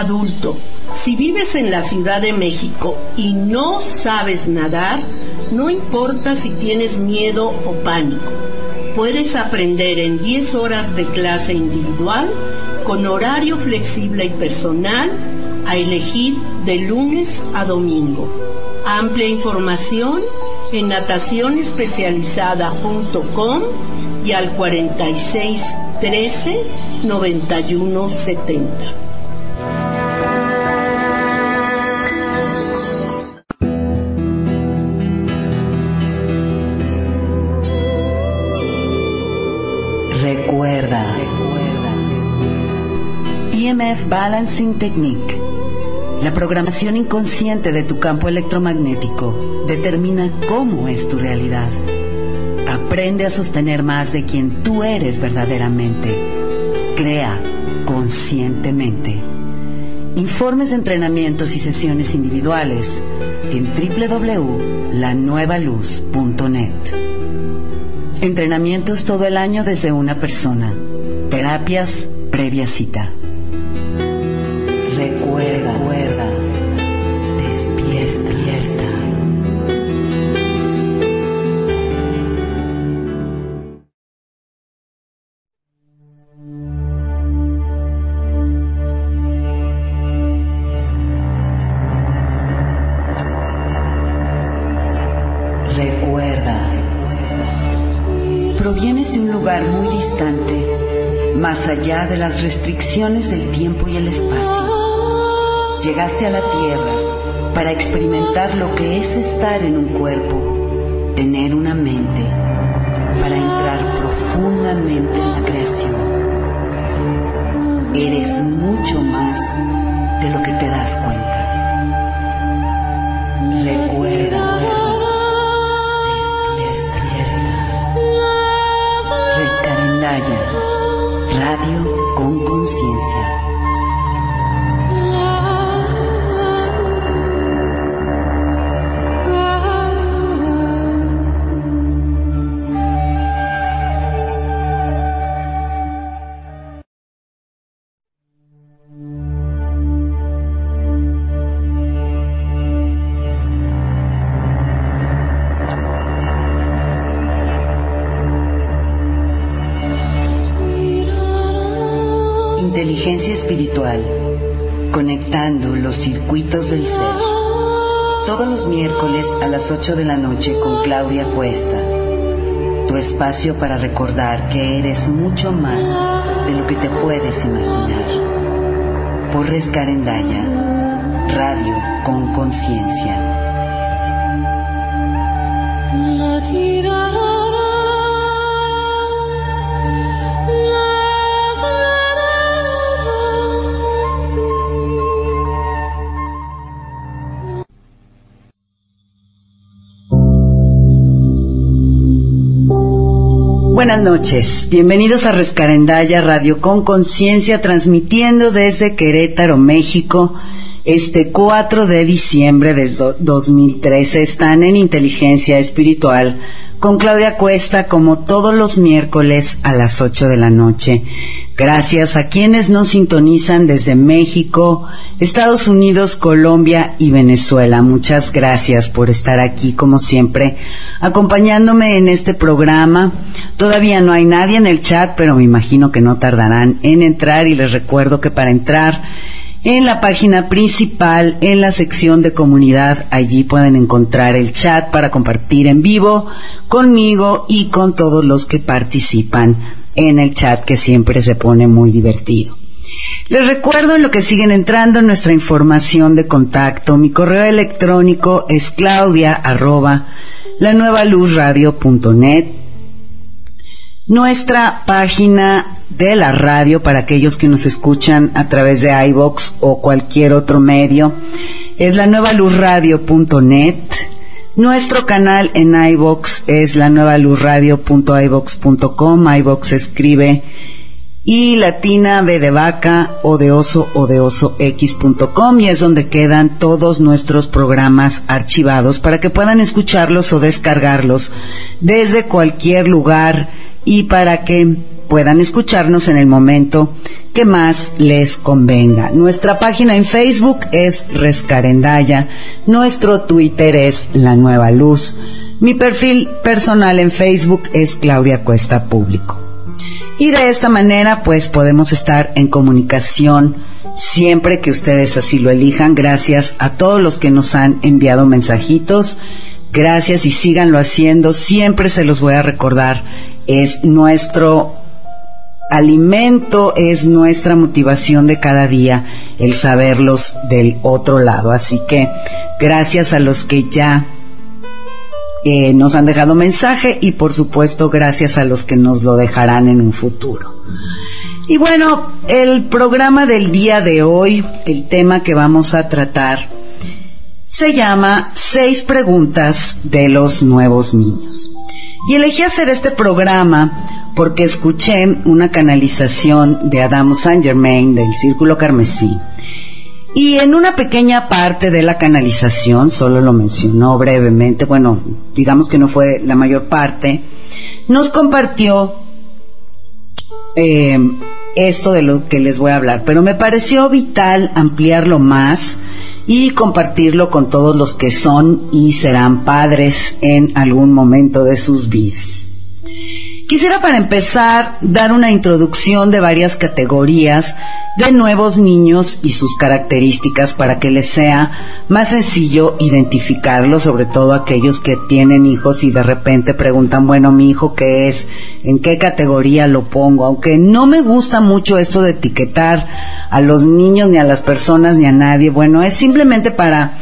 Adulto, si vives en la Ciudad de México y no sabes nadar, no importa si tienes miedo o pánico. Puedes aprender en 10 horas de clase individual con horario flexible y personal a elegir de lunes a domingo. Amplia información en natacionespecializada.com y al 46 13 Balancing Technique. La programación inconsciente de tu campo electromagnético determina cómo es tu realidad. Aprende a sostener más de quien tú eres verdaderamente. Crea conscientemente. Informes de entrenamientos y sesiones individuales en www.lanuevaluz.net. Entrenamientos todo el año desde una persona. Terapias previa cita. Las restricciones del tiempo y el espacio. Llegaste a la Tierra para experimentar lo que es estar en un cuerpo, tener una mente, para entrar profundamente en la creación. Eres mucho más de lo que te das cuenta. Recuerda, Rescarendaya, radio con conciencia. A las 8 de la noche con Claudia Cuesta. Tu espacio para recordar que eres mucho más de lo que te puedes imaginar. Por Rescarendaya, radio con conciencia. Buenas noches, bienvenidos a Rescarendaya Radio con Conciencia, transmitiendo desde Querétaro, México, este 4 de diciembre de 2013. Están en Inteligencia Espiritual con Claudia Cuesta como todos los miércoles a las 8 de la noche. Gracias a quienes nos sintonizan desde México, Estados Unidos, Colombia y Venezuela. Muchas gracias por estar aquí como siempre acompañándome en este programa. Todavía no hay nadie en el chat, pero me imagino que no tardarán en entrar y les recuerdo que para entrar en la página principal, en la sección de comunidad, allí pueden encontrar el chat para compartir en vivo conmigo y con todos los que participan en el chat que siempre se pone muy divertido. Les recuerdo en lo que siguen entrando nuestra información de contacto. Mi correo electrónico es claudia Nuestra página de la radio para aquellos que nos escuchan a través de iBox o cualquier otro medio es la nueva luz Nuestro canal en iBox es la nueva luz radio.ibox.com. iBox escribe y latina B de vaca o de oso o de y es donde quedan todos nuestros programas archivados para que puedan escucharlos o descargarlos desde cualquier lugar y para que puedan escucharnos en el momento que más les convenga. Nuestra página en Facebook es Rescarendaya, nuestro Twitter es La Nueva Luz, mi perfil personal en Facebook es Claudia Cuesta Público. Y de esta manera pues podemos estar en comunicación siempre que ustedes así lo elijan. Gracias a todos los que nos han enviado mensajitos. Gracias y síganlo haciendo. Siempre se los voy a recordar. Es nuestro alimento, es nuestra motivación de cada día el saberlos del otro lado. Así que gracias a los que ya eh, nos han dejado mensaje y por supuesto gracias a los que nos lo dejarán en un futuro. Y bueno, el programa del día de hoy, el tema que vamos a tratar, se llama Seis preguntas de los nuevos niños. Y elegí hacer este programa porque escuché una canalización de Adam Saint Germain del Círculo Carmesí. Y en una pequeña parte de la canalización, solo lo mencionó brevemente, bueno, digamos que no fue la mayor parte, nos compartió eh, esto de lo que les voy a hablar, pero me pareció vital ampliarlo más y compartirlo con todos los que son y serán padres en algún momento de sus vidas. Quisiera para empezar dar una introducción de varias categorías de nuevos niños y sus características para que les sea más sencillo identificarlos, sobre todo aquellos que tienen hijos y de repente preguntan, bueno, mi hijo qué es, en qué categoría lo pongo, aunque no me gusta mucho esto de etiquetar a los niños ni a las personas ni a nadie, bueno, es simplemente para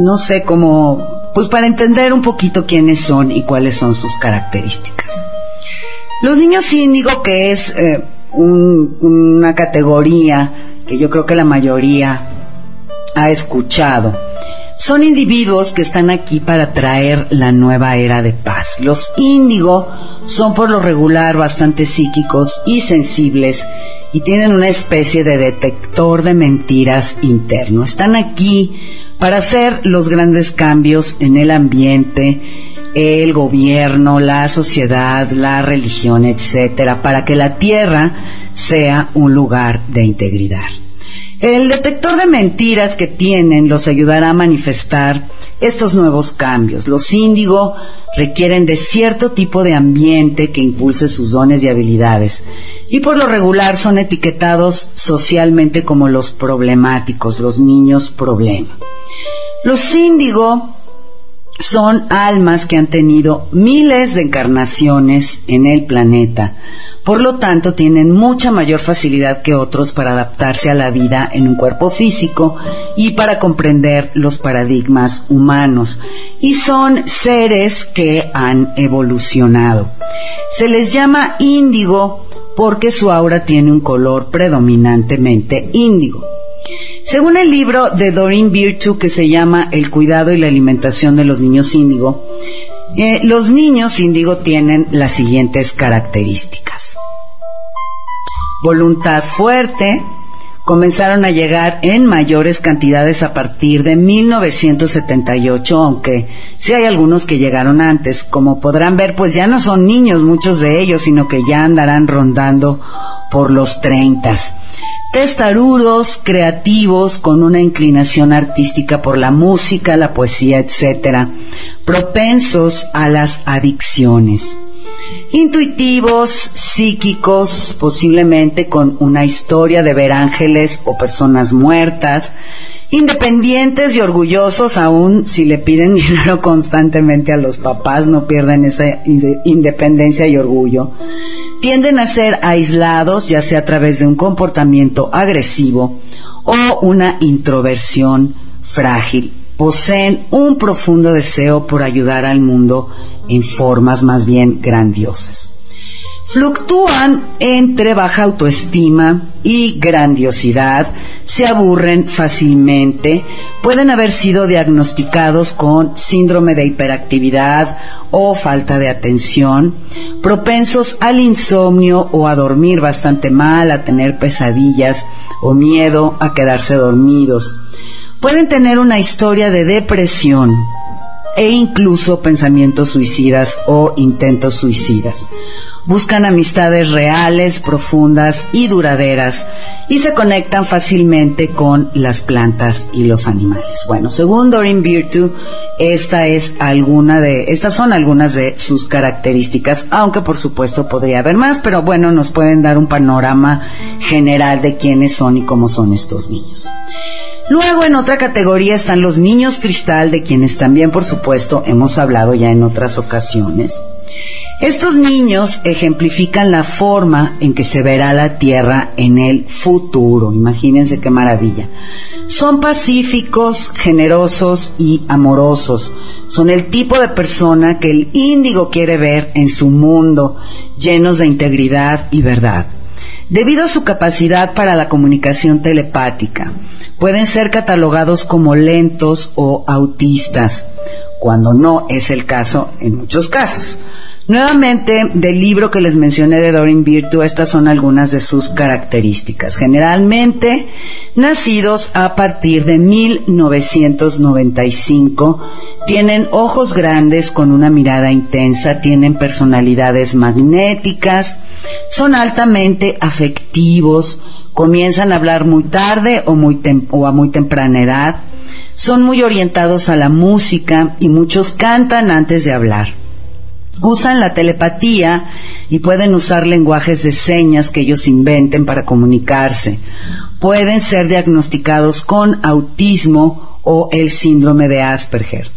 no sé cómo, pues para entender un poquito quiénes son y cuáles son sus características. Los niños índigo, que es eh, una categoría que yo creo que la mayoría ha escuchado, son individuos que están aquí para traer la nueva era de paz. Los índigo son por lo regular bastante psíquicos y sensibles y tienen una especie de detector de mentiras interno. Están aquí para hacer los grandes cambios en el ambiente, el gobierno, la sociedad, la religión, etcétera, para que la tierra sea un lugar de integridad. El detector de mentiras que tienen los ayudará a manifestar estos nuevos cambios. Los índigo requieren de cierto tipo de ambiente que impulse sus dones y habilidades y por lo regular son etiquetados socialmente como los problemáticos, los niños problema. Los índigo son almas que han tenido miles de encarnaciones en el planeta. Por lo tanto, tienen mucha mayor facilidad que otros para adaptarse a la vida en un cuerpo físico y para comprender los paradigmas humanos. Y son seres que han evolucionado. Se les llama índigo porque su aura tiene un color predominantemente índigo. Según el libro de Doreen Virtue que se llama El cuidado y la alimentación de los niños índigo, eh, los niños índigo tienen las siguientes características. Voluntad fuerte, comenzaron a llegar en mayores cantidades a partir de 1978, aunque sí hay algunos que llegaron antes. Como podrán ver, pues ya no son niños muchos de ellos, sino que ya andarán rondando por los 30 testarudos, creativos, con una inclinación artística por la música, la poesía, etc., propensos a las adicciones. Intuitivos, psíquicos, posiblemente con una historia de ver ángeles o personas muertas, independientes y orgullosos aún si le piden dinero constantemente a los papás, no pierden esa independencia y orgullo. Tienden a ser aislados, ya sea a través de un comportamiento agresivo o una introversión frágil. Poseen un profundo deseo por ayudar al mundo en formas más bien grandiosas. Fluctúan entre baja autoestima y grandiosidad, se aburren fácilmente, pueden haber sido diagnosticados con síndrome de hiperactividad o falta de atención, propensos al insomnio o a dormir bastante mal, a tener pesadillas o miedo a quedarse dormidos. Pueden tener una historia de depresión, e incluso pensamientos suicidas o intentos suicidas. buscan amistades reales, profundas y duraderas y se conectan fácilmente con las plantas y los animales. Bueno, según Doreen Virtue, esta es alguna de, estas son algunas de sus características, aunque por supuesto podría haber más, pero bueno, nos pueden dar un panorama general de quiénes son y cómo son estos niños. Luego en otra categoría están los niños cristal, de quienes también por supuesto hemos hablado ya en otras ocasiones. Estos niños ejemplifican la forma en que se verá la Tierra en el futuro. Imagínense qué maravilla. Son pacíficos, generosos y amorosos. Son el tipo de persona que el índigo quiere ver en su mundo, llenos de integridad y verdad. Debido a su capacidad para la comunicación telepática, pueden ser catalogados como lentos o autistas, cuando no es el caso en muchos casos. Nuevamente, del libro que les mencioné de Doreen Virtue, estas son algunas de sus características. Generalmente, nacidos a partir de 1995, tienen ojos grandes con una mirada intensa, tienen personalidades magnéticas, son altamente afectivos, comienzan a hablar muy tarde o, a muy temprana edad, son muy orientados a la música y muchos cantan antes de hablar usan la telepatía y pueden usar lenguajes de señas que ellos inventen para comunicarse. Pueden ser diagnosticados con autismo o el síndrome de Asperger.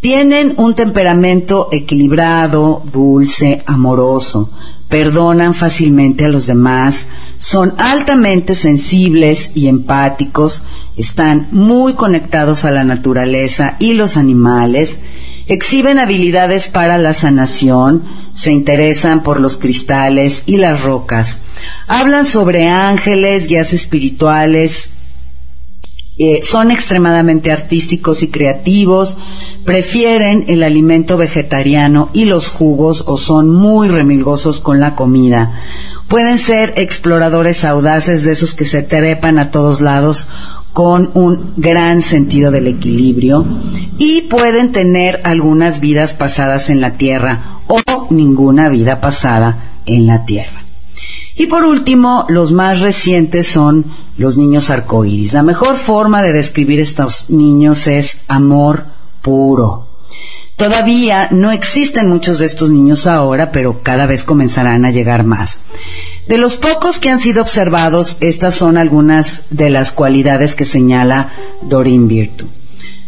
Tienen un temperamento equilibrado, dulce, amoroso, perdonan fácilmente a los demás, son altamente sensibles y empáticos, están muy conectados a la naturaleza y los animales, exhiben habilidades para la sanación, se interesan por los cristales y las rocas, hablan sobre ángeles, guías espirituales, eh, son extremadamente artísticos y creativos, prefieren el alimento vegetariano y los jugos o son muy remilgosos con la comida. Pueden ser exploradores audaces de esos que se trepan a todos lados con un gran sentido del equilibrio y pueden tener algunas vidas pasadas en la tierra o ninguna vida pasada en la tierra. Y por último, los más recientes son los niños arcoíris. La mejor forma de describir estos niños es amor puro. Todavía no existen muchos de estos niños ahora, pero cada vez comenzarán a llegar más. De los pocos que han sido observados, estas son algunas de las cualidades que señala Dorin Virtu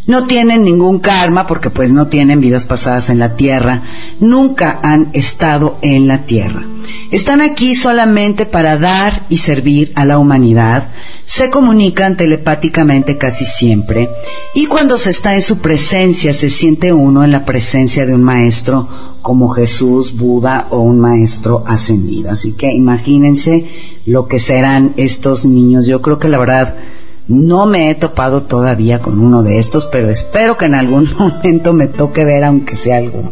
no tienen ningún karma porque pues no tienen vidas pasadas en la tierra, nunca han estado en la tierra. Están aquí solamente para dar y servir a la humanidad, se comunican telepáticamente casi siempre y cuando se está en su presencia se siente uno en la presencia de un maestro como Jesús, Buda o un maestro ascendido. Así que imagínense lo que serán estos niños. Yo creo que la verdad no me he topado todavía con uno de estos, pero espero que en algún momento me toque ver aunque sea algo.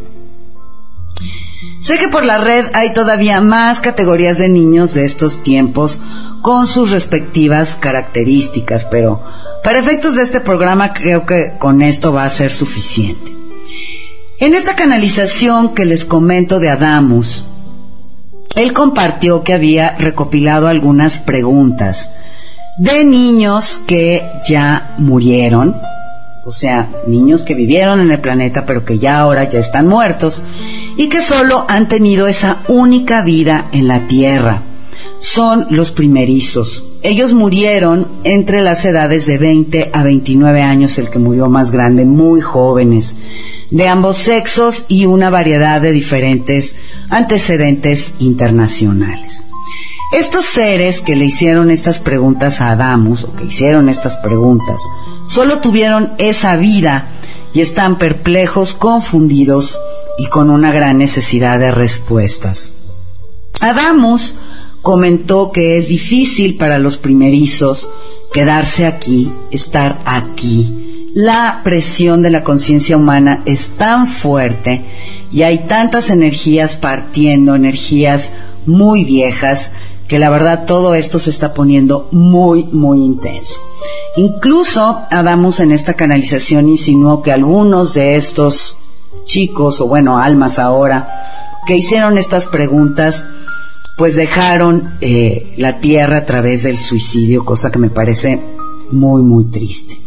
Sé que por la red hay todavía más categorías de niños de estos tiempos con sus respectivas características, pero para efectos de este programa creo que con esto va a ser suficiente. En esta canalización que les comento de Adamus, él compartió que había recopilado algunas preguntas de niños que ya murieron, o sea, niños que vivieron en el planeta pero que ya ahora ya están muertos y que solo han tenido esa única vida en la Tierra. Son los primerizos. Ellos murieron entre las edades de 20 a 29 años, el que murió más grande, muy jóvenes, de ambos sexos y una variedad de diferentes antecedentes internacionales. Estos seres que le hicieron estas preguntas a Adamus, o que hicieron estas preguntas, solo tuvieron esa vida y están perplejos, confundidos y con una gran necesidad de respuestas. Adamus comentó que es difícil para los primerizos quedarse aquí, estar aquí. La presión de la conciencia humana es tan fuerte y hay tantas energías partiendo, energías muy viejas, que la verdad todo esto se está poniendo muy, muy intenso. Incluso Adamus en esta canalización insinuó que algunos de estos chicos, o bueno, almas ahora, que hicieron estas preguntas, pues dejaron eh, la tierra a través del suicidio, cosa que me parece muy, muy triste.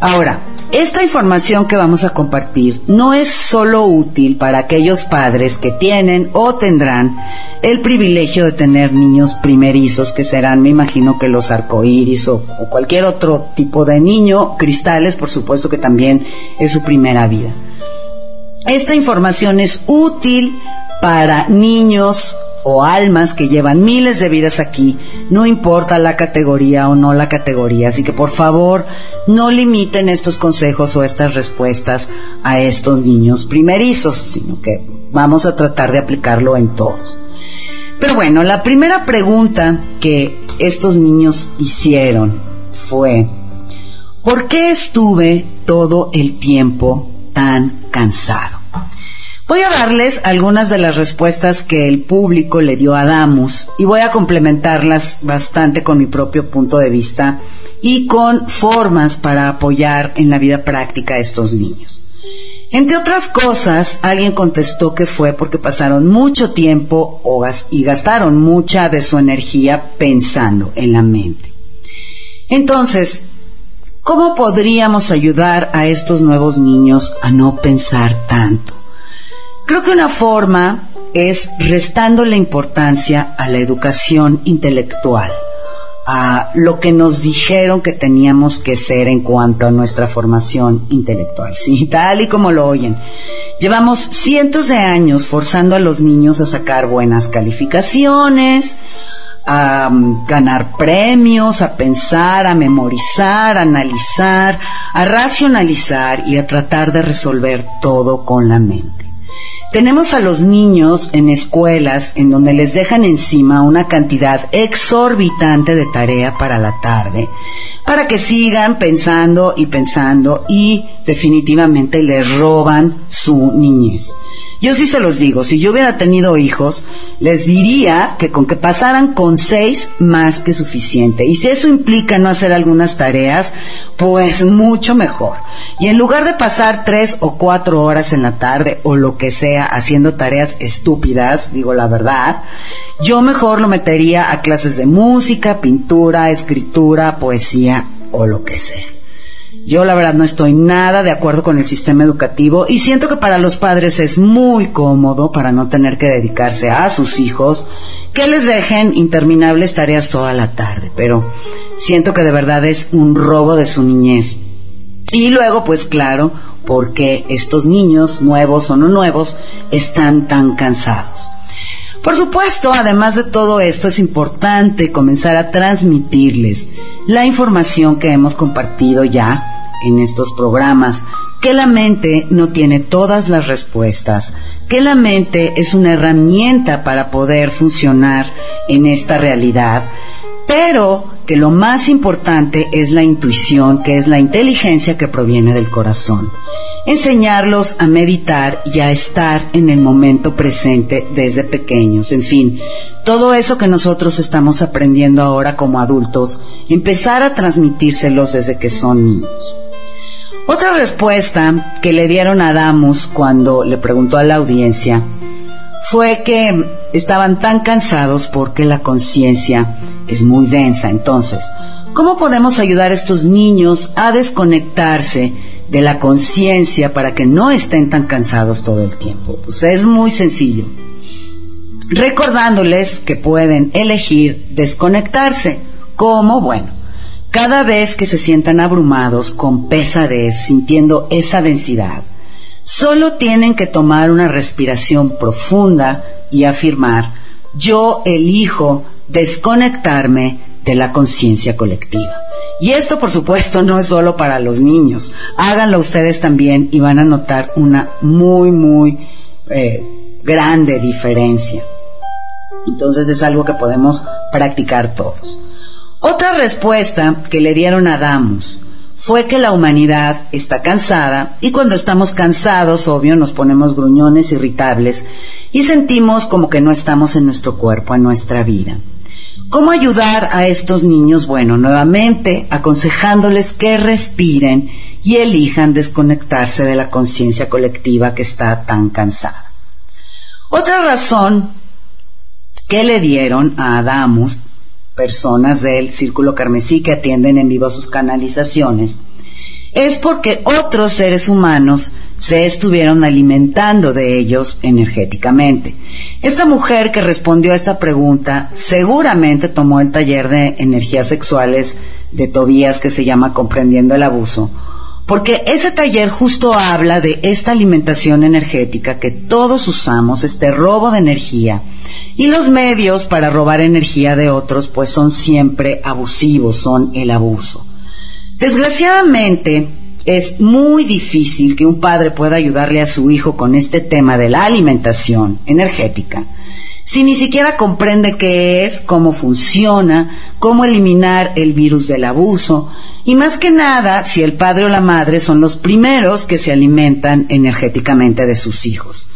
Ahora, esta información que vamos a compartir no es solo útil para aquellos padres que tienen o tendrán el privilegio de tener niños primerizos, que serán, me imagino que los arcoíris o, o cualquier otro tipo de niño, cristales, por supuesto que también es su primera vida. Esta información es útil para niños o almas que llevan miles de vidas aquí, no importa la categoría o no la categoría. Así que por favor, no limiten estos consejos o estas respuestas a estos niños primerizos, sino que vamos a tratar de aplicarlo en todos. Pero bueno, la primera pregunta que estos niños hicieron fue, ¿por qué estuve todo el tiempo tan cansado? Voy a darles algunas de las respuestas que el público le dio a Damus y voy a complementarlas bastante con mi propio punto de vista y con formas para apoyar en la vida práctica a estos niños. Entre otras cosas, alguien contestó que fue porque pasaron mucho tiempo y gastaron mucha de su energía pensando en la mente. Entonces, ¿cómo podríamos ayudar a estos nuevos niños a no pensar tanto? Creo que una forma es restando la importancia a la educación intelectual, a lo que nos dijeron que teníamos que ser en cuanto a nuestra formación intelectual, sí, tal y como lo oyen. Llevamos cientos de años forzando a los niños a sacar buenas calificaciones, a um, ganar premios, a pensar, a memorizar, a analizar, a racionalizar y a tratar de resolver todo con la mente. Tenemos a los niños en escuelas en donde les dejan encima una cantidad exorbitante de tarea para la tarde, para que sigan pensando y pensando y definitivamente les roban su niñez. Yo sí se los digo, si yo hubiera tenido hijos, les diría que con que pasaran con seis, más que suficiente. Y si eso implica no hacer algunas tareas, pues mucho mejor. Y en lugar de pasar tres o cuatro horas en la tarde o lo que sea haciendo tareas estúpidas, digo la verdad, yo mejor lo metería a clases de música, pintura, escritura, poesía o lo que sea. Yo la verdad no estoy nada de acuerdo con el sistema educativo y siento que para los padres es muy cómodo para no tener que dedicarse a sus hijos que les dejen interminables tareas toda la tarde, pero siento que de verdad es un robo de su niñez. Y luego, pues claro, porque estos niños, nuevos o no nuevos, están tan cansados. Por supuesto, además de todo esto, es importante comenzar a transmitirles la información que hemos compartido ya en estos programas, que la mente no tiene todas las respuestas, que la mente es una herramienta para poder funcionar en esta realidad, pero que lo más importante es la intuición, que es la inteligencia que proviene del corazón. Enseñarlos a meditar y a estar en el momento presente desde pequeños. En fin, todo eso que nosotros estamos aprendiendo ahora como adultos, empezar a transmitírselos desde que son niños. Otra respuesta que le dieron a Damus cuando le preguntó a la audiencia fue que estaban tan cansados porque la conciencia es muy densa. Entonces, ¿cómo podemos ayudar a estos niños a desconectarse de la conciencia para que no estén tan cansados todo el tiempo? Pues es muy sencillo. Recordándoles que pueden elegir desconectarse. ¿Cómo? Bueno, cada vez que se sientan abrumados con pesadez, sintiendo esa densidad, solo tienen que tomar una respiración profunda y afirmar, yo elijo desconectarme de la conciencia colectiva. Y esto, por supuesto, no es solo para los niños. Háganlo ustedes también y van a notar una muy, muy eh, grande diferencia. Entonces es algo que podemos practicar todos. Otra respuesta que le dieron a Damus fue que la humanidad está cansada y cuando estamos cansados, obvio, nos ponemos gruñones, irritables y sentimos como que no estamos en nuestro cuerpo, en nuestra vida. ¿Cómo ayudar a estos niños? Bueno, nuevamente aconsejándoles que respiren y elijan desconectarse de la conciencia colectiva que está tan cansada. Otra razón que le dieron a Adamus, personas del Círculo Carmesí que atienden en vivo sus canalizaciones, es porque otros seres humanos se estuvieron alimentando de ellos energéticamente. Esta mujer que respondió a esta pregunta seguramente tomó el taller de energías sexuales de Tobías que se llama Comprendiendo el Abuso, porque ese taller justo habla de esta alimentación energética que todos usamos, este robo de energía, y los medios para robar energía de otros pues son siempre abusivos, son el abuso. Desgraciadamente, es muy difícil que un padre pueda ayudarle a su hijo con este tema de la alimentación energética si ni siquiera comprende qué es, cómo funciona, cómo eliminar el virus del abuso, y más que nada si el padre o la madre son los primeros que se alimentan energéticamente de sus hijos.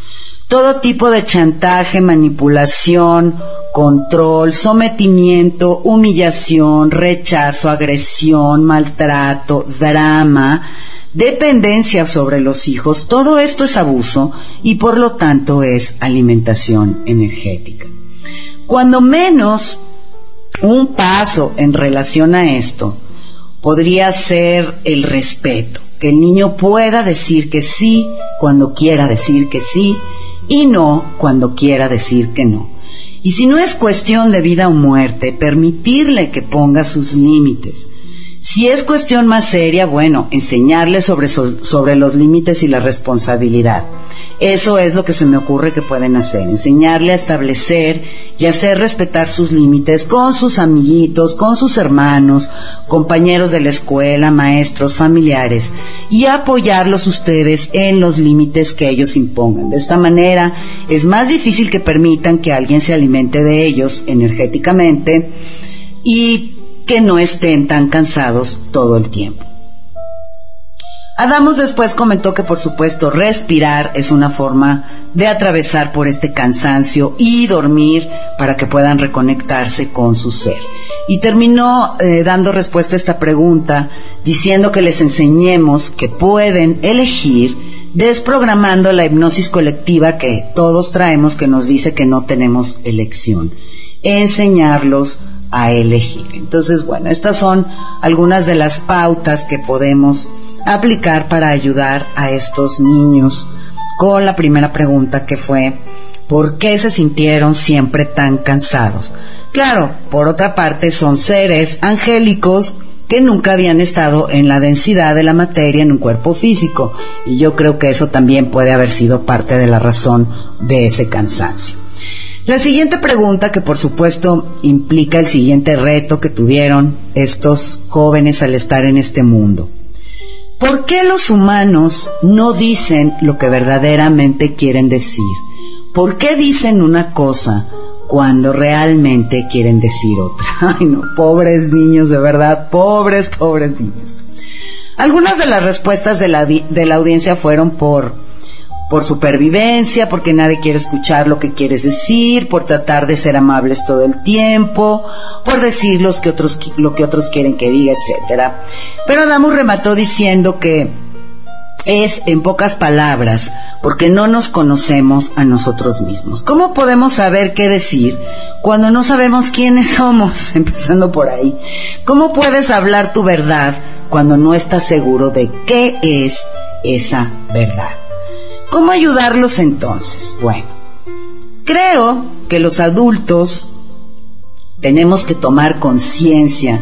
Todo tipo de chantaje, manipulación, control, sometimiento, humillación, rechazo, agresión, maltrato, drama, dependencia sobre los hijos, todo esto es abuso y por lo tanto es alimentación energética. Cuando menos un paso en relación a esto podría ser el respeto, que el niño pueda decir que sí cuando quiera decir que sí y no cuando quiera decir que no. Y si no es cuestión de vida o muerte, permitirle que ponga sus límites. Si es cuestión más seria, bueno, enseñarle sobre, sobre los límites y la responsabilidad. Eso es lo que se me ocurre que pueden hacer, enseñarle a establecer y hacer respetar sus límites con sus amiguitos, con sus hermanos, compañeros de la escuela, maestros, familiares, y apoyarlos ustedes en los límites que ellos impongan. De esta manera es más difícil que permitan que alguien se alimente de ellos energéticamente y que no estén tan cansados todo el tiempo. Adamos después comentó que por supuesto respirar es una forma de atravesar por este cansancio y dormir para que puedan reconectarse con su ser. Y terminó eh, dando respuesta a esta pregunta diciendo que les enseñemos que pueden elegir desprogramando la hipnosis colectiva que todos traemos que nos dice que no tenemos elección. Enseñarlos a elegir. Entonces, bueno, estas son algunas de las pautas que podemos aplicar para ayudar a estos niños con la primera pregunta que fue, ¿por qué se sintieron siempre tan cansados? Claro, por otra parte son seres angélicos que nunca habían estado en la densidad de la materia en un cuerpo físico y yo creo que eso también puede haber sido parte de la razón de ese cansancio. La siguiente pregunta, que por supuesto implica el siguiente reto que tuvieron estos jóvenes al estar en este mundo. ¿Por qué los humanos no dicen lo que verdaderamente quieren decir? ¿Por qué dicen una cosa cuando realmente quieren decir otra? Ay, no, pobres niños, de verdad, pobres, pobres niños. Algunas de las respuestas de la, de la audiencia fueron por por supervivencia, porque nadie quiere escuchar lo que quieres decir, por tratar de ser amables todo el tiempo, por decir los que otros, lo que otros quieren que diga, etcétera. Pero Adamus remató diciendo que es, en pocas palabras, porque no nos conocemos a nosotros mismos. ¿Cómo podemos saber qué decir cuando no sabemos quiénes somos? Empezando por ahí. ¿Cómo puedes hablar tu verdad cuando no estás seguro de qué es esa verdad? ¿Cómo ayudarlos entonces? Bueno, creo que los adultos tenemos que tomar conciencia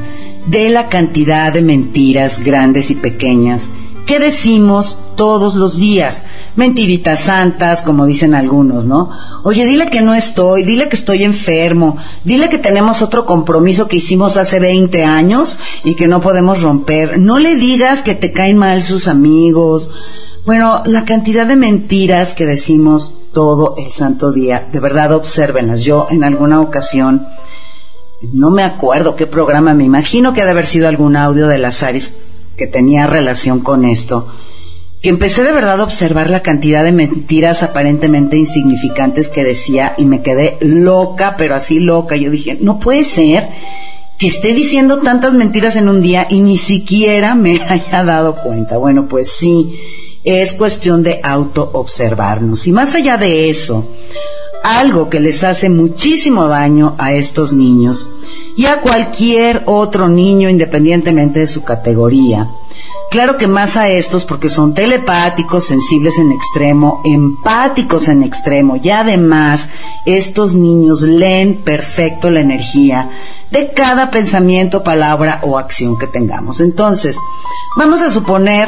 de la cantidad de mentiras grandes y pequeñas que decimos todos los días. Mentiritas santas, como dicen algunos, ¿no? Oye, dile que no estoy, dile que estoy enfermo, dile que tenemos otro compromiso que hicimos hace 20 años y que no podemos romper. No le digas que te caen mal sus amigos. Bueno, la cantidad de mentiras que decimos todo el santo día, de verdad obsérvenlas. Yo en alguna ocasión, no me acuerdo qué programa, me imagino que ha de haber sido algún audio de las Aris que tenía relación con esto, que empecé de verdad a observar la cantidad de mentiras aparentemente insignificantes que decía y me quedé loca, pero así loca. Yo dije, no puede ser que esté diciendo tantas mentiras en un día y ni siquiera me haya dado cuenta. Bueno, pues sí es cuestión de auto-observarnos. Y más allá de eso, algo que les hace muchísimo daño a estos niños y a cualquier otro niño independientemente de su categoría. Claro que más a estos porque son telepáticos, sensibles en extremo, empáticos en extremo y además estos niños leen perfecto la energía de cada pensamiento, palabra o acción que tengamos. Entonces, vamos a suponer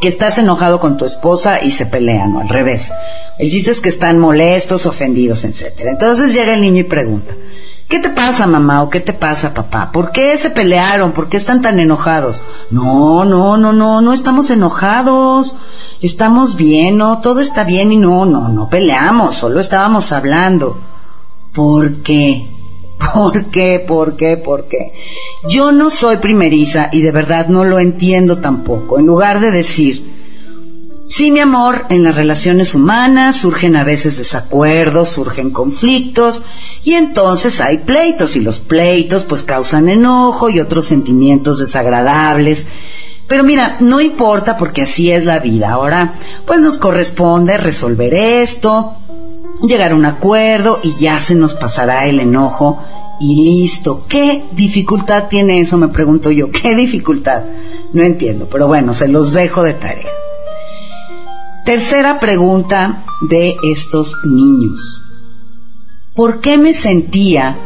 que estás enojado con tu esposa y se pelean, o al revés. El chiste es que están molestos, ofendidos, etc. Entonces llega el niño y pregunta, ¿qué te pasa mamá o qué te pasa papá? ¿Por qué se pelearon? ¿Por qué están tan enojados? No, no, no, no, no estamos enojados. Estamos bien, no, todo está bien y no, no, no peleamos, solo estábamos hablando. ¿Por qué? ¿Por qué? ¿Por qué? ¿Por qué? Yo no soy primeriza y de verdad no lo entiendo tampoco. En lugar de decir, sí, mi amor, en las relaciones humanas surgen a veces desacuerdos, surgen conflictos y entonces hay pleitos y los pleitos pues causan enojo y otros sentimientos desagradables. Pero mira, no importa porque así es la vida. Ahora pues nos corresponde resolver esto, llegar a un acuerdo y ya se nos pasará el enojo y listo. ¿Qué dificultad tiene eso? Me pregunto yo. ¿Qué dificultad? No entiendo, pero bueno, se los dejo de tarea. Tercera pregunta de estos niños. ¿Por qué me sentía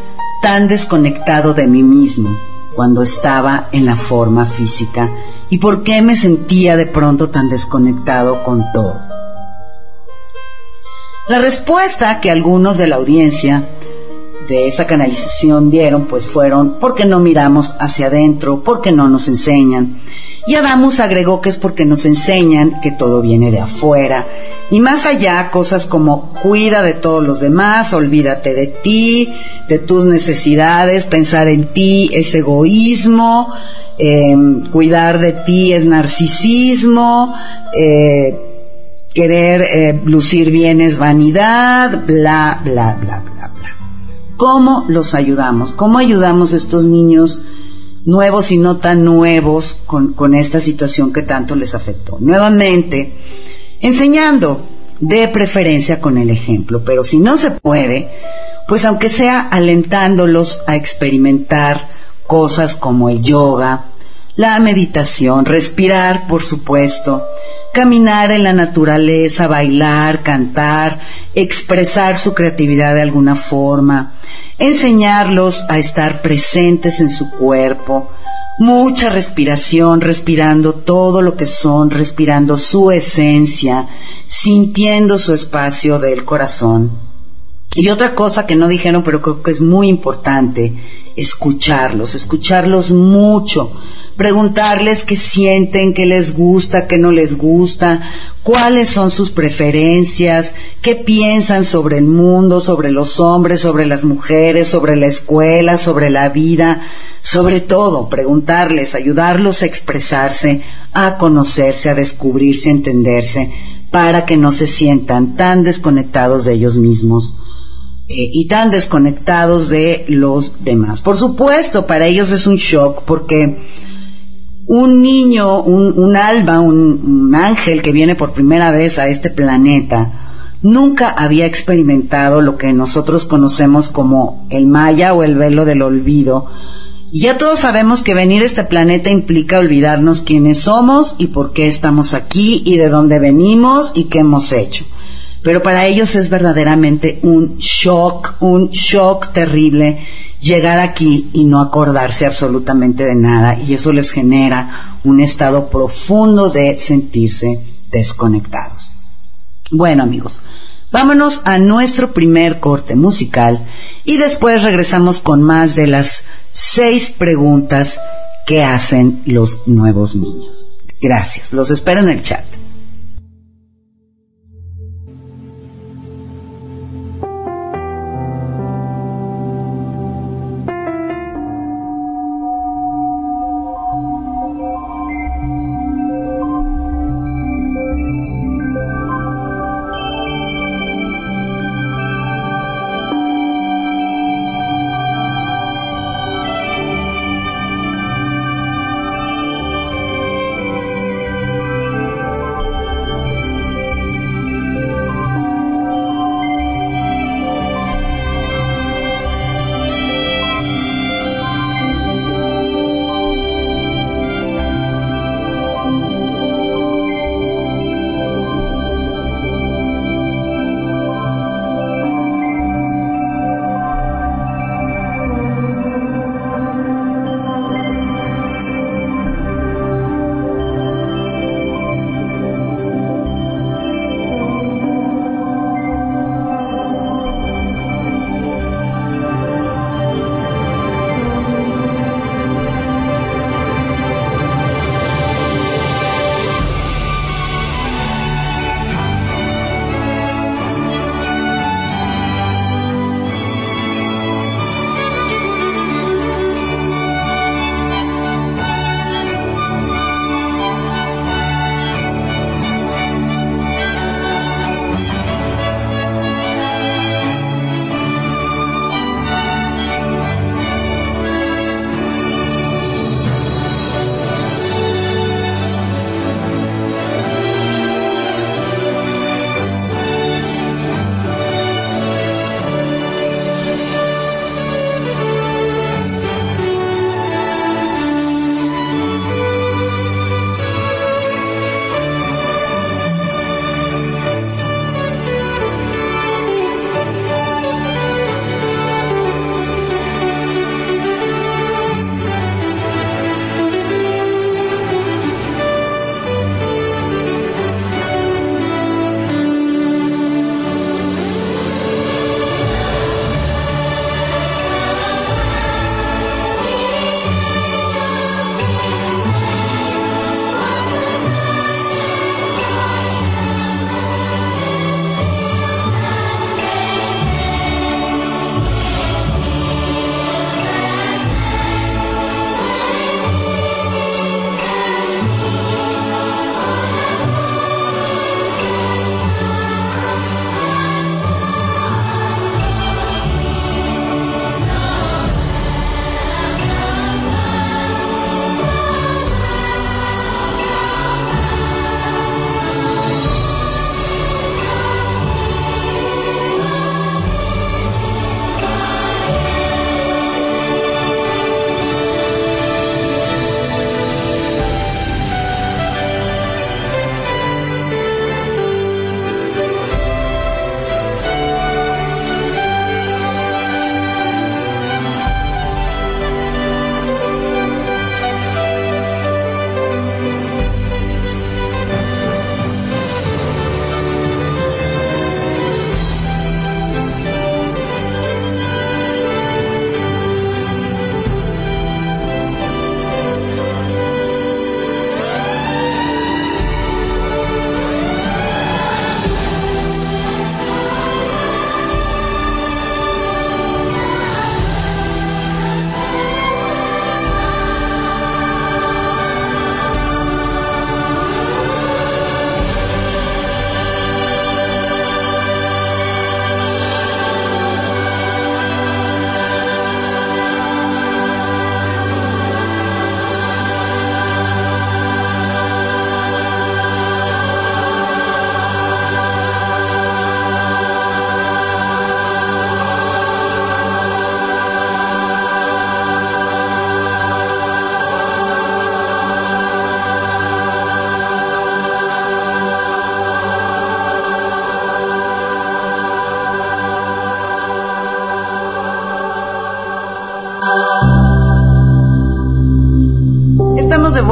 tan desconectado de mí mismo cuando estaba en la forma física? ¿Y por qué me sentía de pronto tan desconectado con todo? La respuesta que algunos de la audiencia de esa canalización dieron, pues fueron porque no miramos hacia adentro, porque no nos enseñan. Y Adamus agregó que es porque nos enseñan que todo viene de afuera. Y más allá, cosas como cuida de todos los demás, olvídate de ti, de tus necesidades, pensar en ti es egoísmo, em, cuidar de ti es narcisismo, eh, querer eh, lucir bien es vanidad, bla, bla, bla, bla, bla. ¿Cómo los ayudamos? ¿Cómo ayudamos a estos niños nuevos y no tan nuevos con, con esta situación que tanto les afectó? Nuevamente, enseñando de preferencia con el ejemplo, pero si no se puede, pues aunque sea alentándolos a experimentar cosas como el yoga, la meditación, respirar, por supuesto, caminar en la naturaleza, bailar, cantar, expresar su creatividad de alguna forma, enseñarlos a estar presentes en su cuerpo, mucha respiración, respirando todo lo que son, respirando su esencia, sintiendo su espacio del corazón. Y otra cosa que no dijeron, pero creo que es muy importante, escucharlos, escucharlos mucho, preguntarles qué sienten, qué les gusta, qué no les gusta, cuáles son sus preferencias, qué piensan sobre el mundo, sobre los hombres, sobre las mujeres, sobre la escuela, sobre la vida, sobre todo preguntarles, ayudarlos a expresarse, a conocerse, a descubrirse, a entenderse, para que no se sientan tan desconectados de ellos mismos eh, y tan desconectados de los demás. Por supuesto, para ellos es un shock porque un niño, un, alba, un, un ángel que viene por primera vez a este planeta, nunca había experimentado lo que nosotros conocemos como el maya o el velo del olvido. Y ya todos sabemos que venir a este planeta implica olvidarnos quiénes somos y por qué estamos aquí y de dónde venimos y qué hemos hecho pero para ellos es verdaderamente un shock, un shock terrible llegar aquí y no acordarse absolutamente de nada y eso les genera un estado profundo de sentirse desconectados. Bueno amigos, vámonos a nuestro primer corte musical y después regresamos con más de las seis preguntas que hacen los nuevos niños. Gracias, los espero en el chat.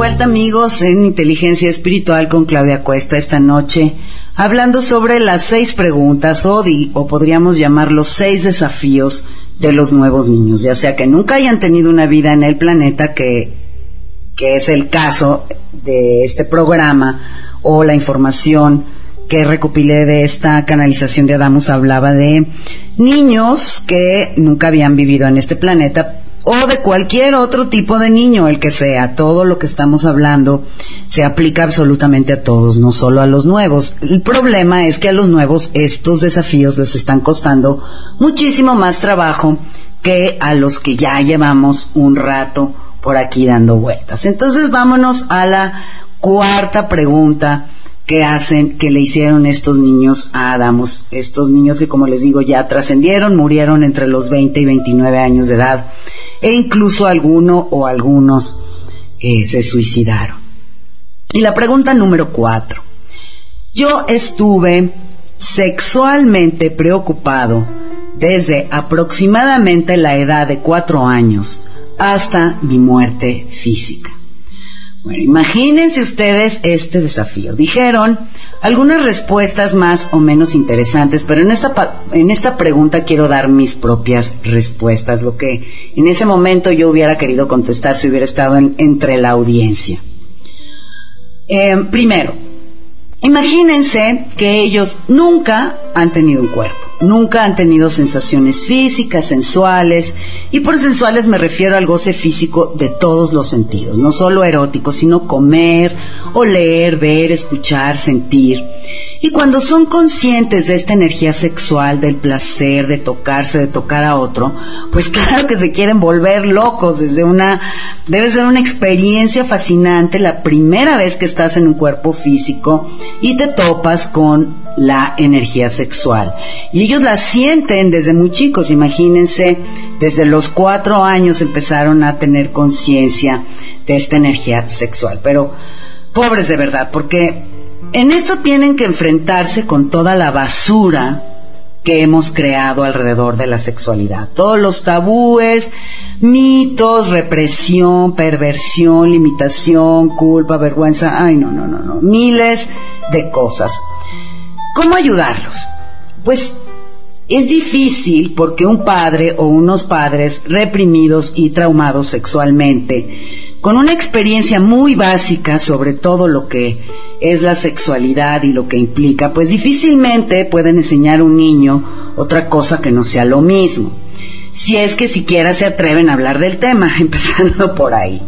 Vuelta amigos en Inteligencia Espiritual con Claudia Cuesta esta noche, hablando sobre las seis preguntas o, o podríamos llamar los seis desafíos de los nuevos niños, ya sea que nunca hayan tenido una vida en el planeta, que, que es el caso de este programa, o la información que recopilé de esta canalización de Adamus hablaba de niños que nunca habían vivido en este planeta, cualquier otro tipo de niño, el que sea. Todo lo que estamos hablando se aplica absolutamente a todos, no solo a los nuevos. El problema es que a los nuevos estos desafíos les están costando muchísimo más trabajo que a los que ya llevamos un rato por aquí dando vueltas. Entonces vámonos a la cuarta pregunta que hacen, que le hicieron estos niños a Adamos, estos niños que como les digo ya trascendieron, murieron entre los 20 y 29 años de edad e incluso alguno o algunos eh, se suicidaron. Y la pregunta número cuatro. Yo estuve sexualmente preocupado desde aproximadamente la edad de cuatro años hasta mi muerte física. Bueno, imagínense ustedes este desafío. Dijeron algunas respuestas más o menos interesantes, pero en esta, en esta pregunta quiero dar mis propias respuestas, lo que en ese momento yo hubiera querido contestar si hubiera estado entre la audiencia. Eh, primero, imagínense que ellos nunca han tenido un cuerpo. Nunca han tenido sensaciones físicas, sensuales, y por sensuales me refiero al goce físico de todos los sentidos, no solo erótico, sino comer, oler, ver, escuchar, sentir. Y cuando son conscientes de esta energía sexual, del placer, de tocarse, de tocar a otro, pues claro que se quieren volver locos desde una, debe ser una experiencia fascinante la primera vez que estás en un cuerpo físico y te topas con la energía sexual. Y ellos la sienten desde muy chicos, imagínense, desde los cuatro años empezaron a tener conciencia de esta energía sexual. Pero pobres de verdad, porque en esto tienen que enfrentarse con toda la basura que hemos creado alrededor de la sexualidad. Todos los tabúes, mitos, represión, perversión, limitación, culpa, vergüenza, ay no, no, no, no, miles de cosas. ¿Cómo ayudarlos? Pues es difícil porque un padre o unos padres reprimidos y traumados sexualmente, con una experiencia muy básica sobre todo lo que es la sexualidad y lo que implica, pues difícilmente pueden enseñar a un niño otra cosa que no sea lo mismo. Si es que siquiera se atreven a hablar del tema, empezando por ahí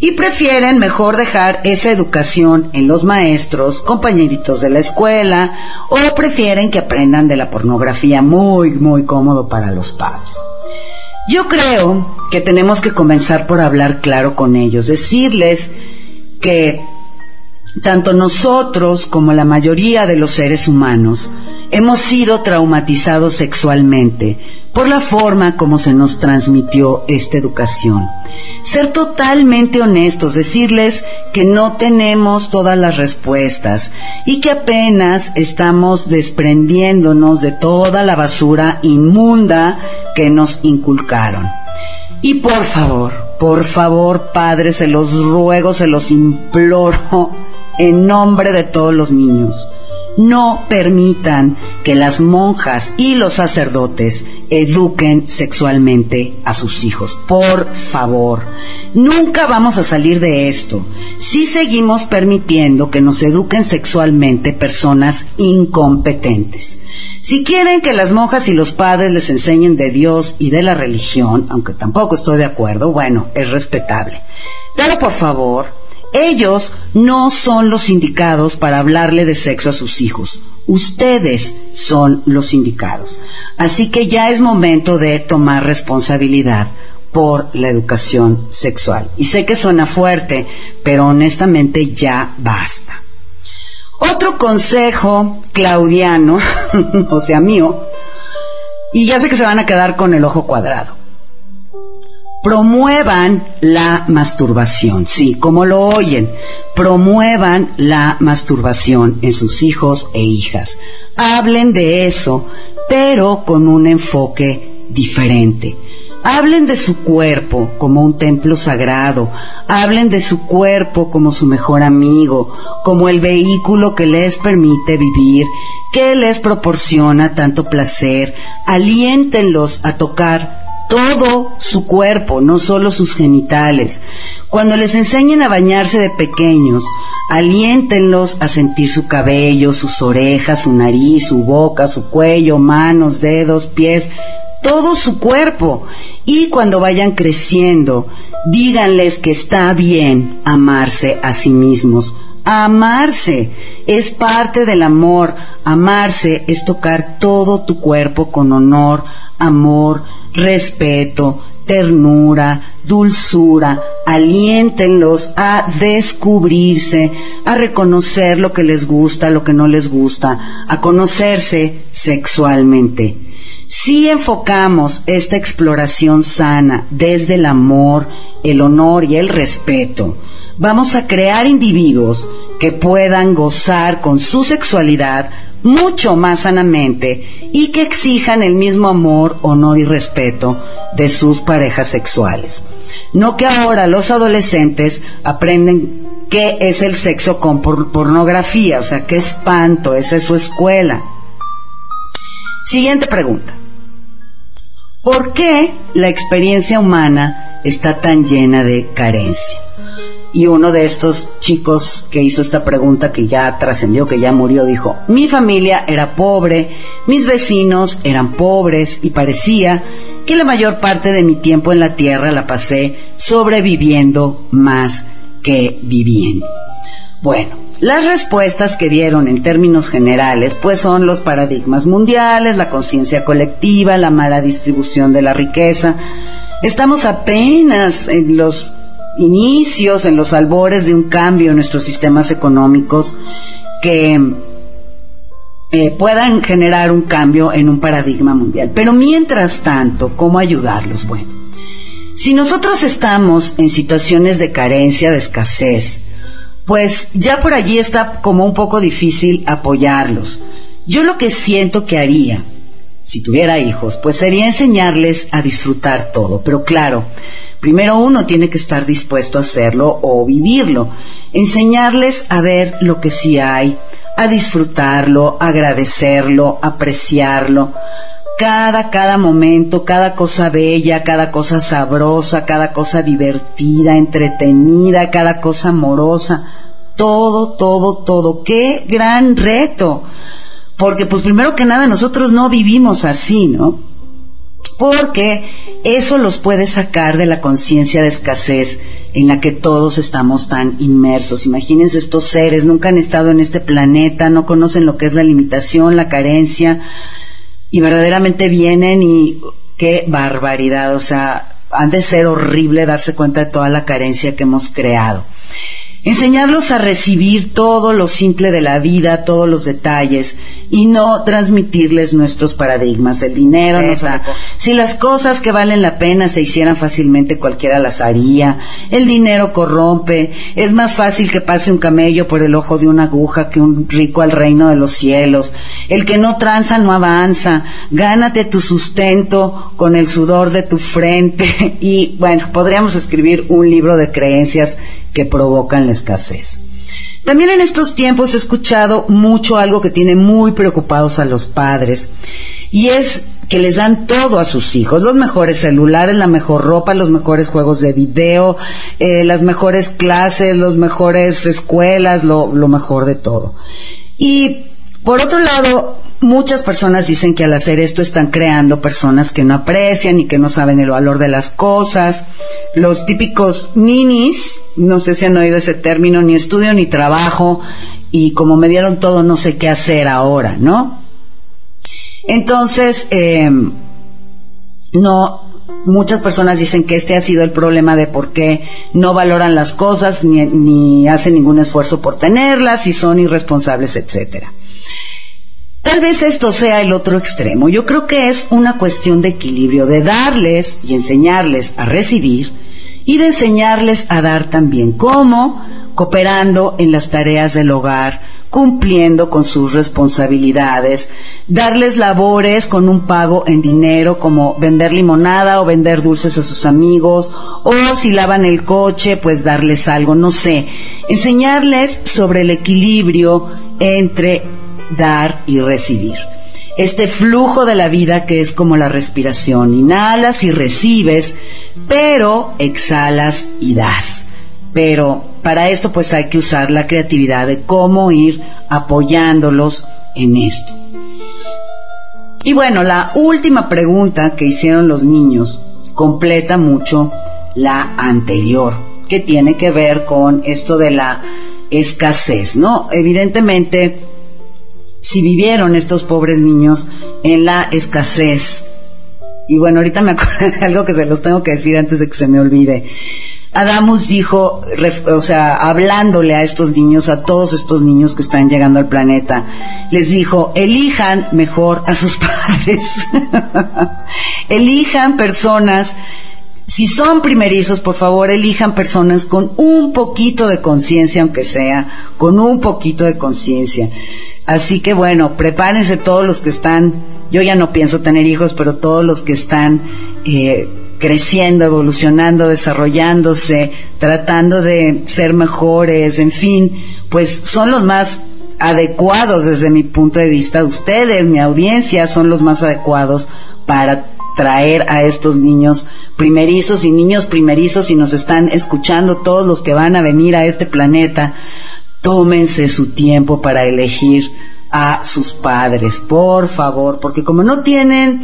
y prefieren mejor dejar esa educación en los maestros, compañeritos de la escuela, o prefieren que aprendan de la pornografía muy, muy cómodo para los padres. Yo creo que tenemos que comenzar por hablar claro con ellos, decirles que tanto nosotros como la mayoría de los seres humanos hemos sido traumatizados sexualmente por la forma como se nos transmitió esta educación. Ser totalmente honestos, decirles que no tenemos todas las respuestas y que apenas estamos desprendiéndonos de toda la basura inmunda que nos inculcaron. Y por favor, por favor, Padre, se los ruego, se los imploro en nombre de todos los niños no permitan que las monjas y los sacerdotes eduquen sexualmente a sus hijos. Por favor, nunca vamos a salir de esto si seguimos permitiendo que nos eduquen sexualmente personas incompetentes. Si quieren que las monjas y los padres les enseñen de Dios y de la religión, aunque tampoco estoy de acuerdo, bueno, es respetable. Pero por favor, ellos no son los indicados para hablarle de sexo a sus hijos. Ustedes son los indicados. Así que ya es momento de tomar responsabilidad por la educación sexual. Y sé que suena fuerte, pero honestamente ya basta. Otro consejo claudiano, o sea mío, y ya sé que se van a quedar con el ojo cuadrado promuevan la masturbación, sí, como lo oyen, promuevan la masturbación en sus hijos e hijas. Hablen de eso, pero con un enfoque diferente. Hablen de su cuerpo como un templo sagrado, hablen de su cuerpo como su mejor amigo, como el vehículo que les permite vivir, que les proporciona tanto placer, aliéntenlos a tocar todo su cuerpo, no solo sus genitales. Cuando les enseñen a bañarse de pequeños, aliéntenlos a sentir su cabello, sus orejas, su nariz, su boca, su cuello, manos, dedos, pies, todo su cuerpo. Y cuando vayan creciendo, díganles que está bien amarse a sí mismos. Amarse es parte del amor. Amarse es tocar todo tu cuerpo con honor, amor, respeto, ternura, dulzura, aliéntenlos a descubrirse, a reconocer lo que les gusta, lo que no les gusta, a conocerse sexualmente. Si enfocamos esta exploración sana desde el amor, el honor y el respeto, vamos a crear individuos que puedan gozar con su sexualidad mucho más sanamente y que exijan el mismo amor, honor y respeto de sus parejas sexuales. No que ahora los adolescentes aprenden qué es el sexo con pornografía, o sea, qué espanto, esa es su escuela. Siguiente pregunta. ¿Por qué la experiencia humana está tan llena de carencia? Y uno de estos chicos que hizo esta pregunta, que ya trascendió, que ya murió, dijo, mi familia era pobre, mis vecinos eran pobres y parecía que la mayor parte de mi tiempo en la tierra la pasé sobreviviendo más que viviendo. Bueno, las respuestas que dieron en términos generales pues son los paradigmas mundiales, la conciencia colectiva, la mala distribución de la riqueza. Estamos apenas en los inicios, en los albores de un cambio en nuestros sistemas económicos que eh, puedan generar un cambio en un paradigma mundial. Pero mientras tanto, ¿cómo ayudarlos? Bueno, si nosotros estamos en situaciones de carencia, de escasez, pues ya por allí está como un poco difícil apoyarlos. Yo lo que siento que haría, si tuviera hijos, pues sería enseñarles a disfrutar todo. Pero claro, primero uno tiene que estar dispuesto a hacerlo o vivirlo. Enseñarles a ver lo que sí hay, a disfrutarlo, agradecerlo, apreciarlo. Cada, cada momento, cada cosa bella, cada cosa sabrosa, cada cosa divertida, entretenida, cada cosa amorosa todo, todo, todo. Qué gran reto. Porque pues primero que nada nosotros no vivimos así, ¿no? Porque eso los puede sacar de la conciencia de escasez en la que todos estamos tan inmersos. Imagínense estos seres, nunca han estado en este planeta, no conocen lo que es la limitación, la carencia, y verdaderamente vienen y qué barbaridad, o sea, han de ser horrible darse cuenta de toda la carencia que hemos creado. Enseñarlos a recibir todo lo simple de la vida, todos los detalles y no transmitirles nuestros paradigmas. El dinero no Si las cosas que valen la pena se hicieran fácilmente, cualquiera las haría. El dinero corrompe. Es más fácil que pase un camello por el ojo de una aguja que un rico al reino de los cielos. El que no tranza no avanza. Gánate tu sustento con el sudor de tu frente. Y bueno, podríamos escribir un libro de creencias que provocan la escasez. También en estos tiempos he escuchado mucho algo que tiene muy preocupados a los padres y es que les dan todo a sus hijos, los mejores celulares, la mejor ropa, los mejores juegos de video, eh, las mejores clases, las mejores escuelas, lo, lo mejor de todo. Y por otro lado, Muchas personas dicen que al hacer esto están creando personas que no aprecian y que no saben el valor de las cosas. Los típicos ninis, no sé si han oído ese término, ni estudio ni trabajo y como me dieron todo no sé qué hacer ahora, ¿no? Entonces, em, no, muchas personas dicen que este ha sido el problema de por qué no valoran las cosas ni, ni hacen ningún esfuerzo por tenerlas y son irresponsables, etcétera. Tal vez esto sea el otro extremo. Yo creo que es una cuestión de equilibrio, de darles y enseñarles a recibir y de enseñarles a dar también. ¿Cómo? Cooperando en las tareas del hogar, cumpliendo con sus responsabilidades, darles labores con un pago en dinero como vender limonada o vender dulces a sus amigos, o si lavan el coche, pues darles algo, no sé, enseñarles sobre el equilibrio entre dar y recibir. Este flujo de la vida que es como la respiración, inhalas y recibes, pero exhalas y das. Pero para esto pues hay que usar la creatividad de cómo ir apoyándolos en esto. Y bueno, la última pregunta que hicieron los niños completa mucho la anterior, que tiene que ver con esto de la escasez, ¿no? Evidentemente, si vivieron estos pobres niños en la escasez, y bueno, ahorita me acuerdo de algo que se los tengo que decir antes de que se me olvide. Adamus dijo, o sea, hablándole a estos niños, a todos estos niños que están llegando al planeta, les dijo, elijan mejor a sus padres. elijan personas, si son primerizos, por favor, elijan personas con un poquito de conciencia, aunque sea, con un poquito de conciencia. Así que bueno, prepárense todos los que están, yo ya no pienso tener hijos, pero todos los que están eh, creciendo, evolucionando, desarrollándose, tratando de ser mejores, en fin, pues son los más adecuados desde mi punto de vista. Ustedes, mi audiencia, son los más adecuados para traer a estos niños primerizos y niños primerizos y nos están escuchando todos los que van a venir a este planeta. Tómense su tiempo para elegir a sus padres, por favor, porque como no tienen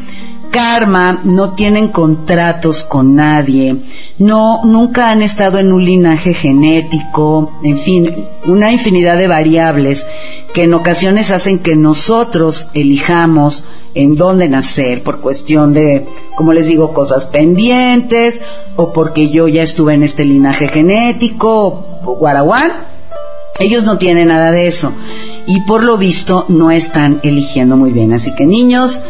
karma, no tienen contratos con nadie, no, nunca han estado en un linaje genético, en fin, una infinidad de variables que en ocasiones hacen que nosotros elijamos en dónde nacer por cuestión de, como les digo, cosas pendientes o porque yo ya estuve en este linaje genético guaraguán. Ellos no tienen nada de eso y por lo visto no están eligiendo muy bien. Así que niños,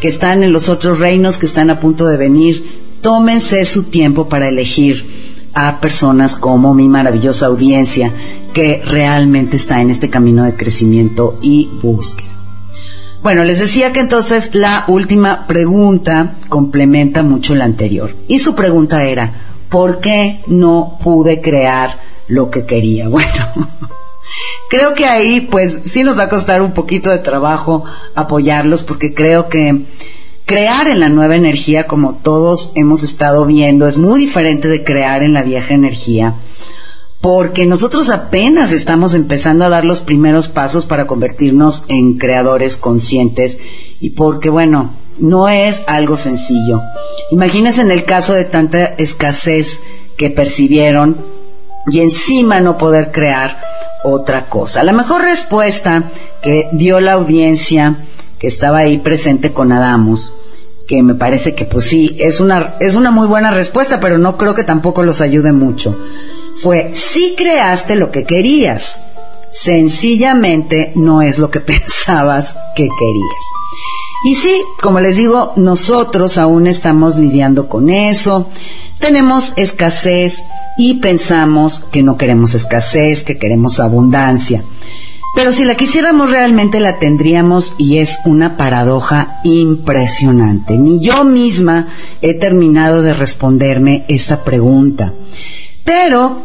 que están en los otros reinos, que están a punto de venir, tómense su tiempo para elegir a personas como mi maravillosa audiencia que realmente está en este camino de crecimiento y búsqueda. Bueno, les decía que entonces la última pregunta complementa mucho la anterior. Y su pregunta era, ¿por qué no pude crear lo que quería? Bueno, creo que ahí pues sí nos va a costar un poquito de trabajo apoyarlos porque creo que crear en la nueva energía, como todos hemos estado viendo, es muy diferente de crear en la vieja energía, porque nosotros apenas estamos empezando a dar los primeros pasos para convertirnos en creadores conscientes y porque, bueno, no es algo sencillo. Imagínense en el caso de tanta escasez que percibieron y encima no poder crear otra cosa. La mejor respuesta que dio la audiencia que estaba ahí presente con Adamus, que me parece que pues sí, es una, es una muy buena respuesta, pero no creo que tampoco los ayude mucho. Fue, sí creaste lo que querías, sencillamente no es lo que pensabas que querías. Y sí, como les digo, nosotros aún estamos lidiando con eso, tenemos escasez, y pensamos que no queremos escasez, que queremos abundancia. Pero si la quisiéramos realmente la tendríamos y es una paradoja impresionante. Ni yo misma he terminado de responderme esa pregunta. Pero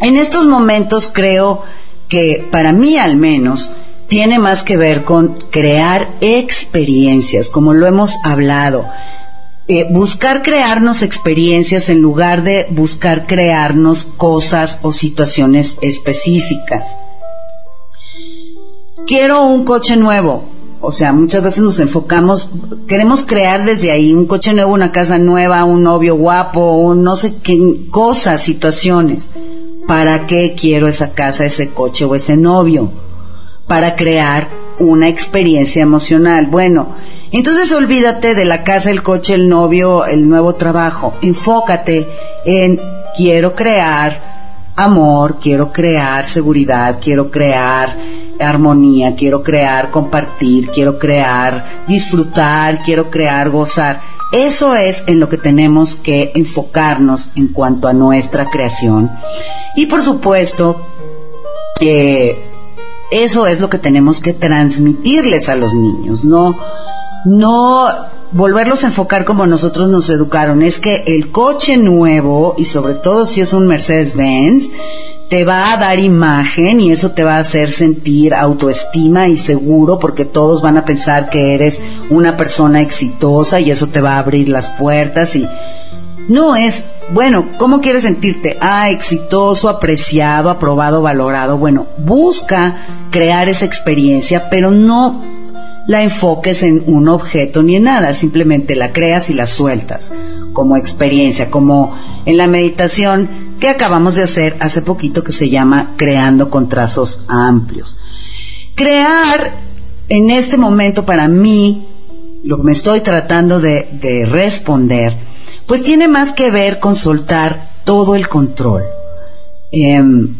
en estos momentos creo que para mí al menos tiene más que ver con crear experiencias, como lo hemos hablado, eh, buscar crearnos experiencias en lugar de buscar crearnos cosas o situaciones específicas. Quiero un coche nuevo. O sea, muchas veces nos enfocamos, queremos crear desde ahí un coche nuevo, una casa nueva, un novio guapo, un no sé qué cosas, situaciones. ¿Para qué quiero esa casa, ese coche o ese novio? Para crear una experiencia emocional. Bueno, entonces olvídate de la casa, el coche, el novio, el nuevo trabajo. Enfócate en quiero crear amor, quiero crear seguridad, quiero crear armonía, quiero crear compartir, quiero crear disfrutar, quiero crear gozar. Eso es en lo que tenemos que enfocarnos en cuanto a nuestra creación. Y por supuesto, eh, Eso es lo que tenemos que transmitirles a los niños, no, no volverlos a enfocar como nosotros nos educaron. Es que el coche nuevo, y sobre todo si es un Mercedes-Benz, te va a dar imagen y eso te va a hacer sentir autoestima y seguro porque todos van a pensar que eres una persona exitosa y eso te va a abrir las puertas y no es, bueno, ¿cómo quieres sentirte? Ah, exitoso, apreciado, aprobado, valorado. Bueno, busca crear esa experiencia, pero no la enfoques en un objeto ni en nada, simplemente la creas y la sueltas como experiencia, como en la meditación que acabamos de hacer hace poquito que se llama Creando con trazos amplios. Crear en este momento para mí, lo que me estoy tratando de, responder, pues tiene más que ver con soltar todo el control. Em,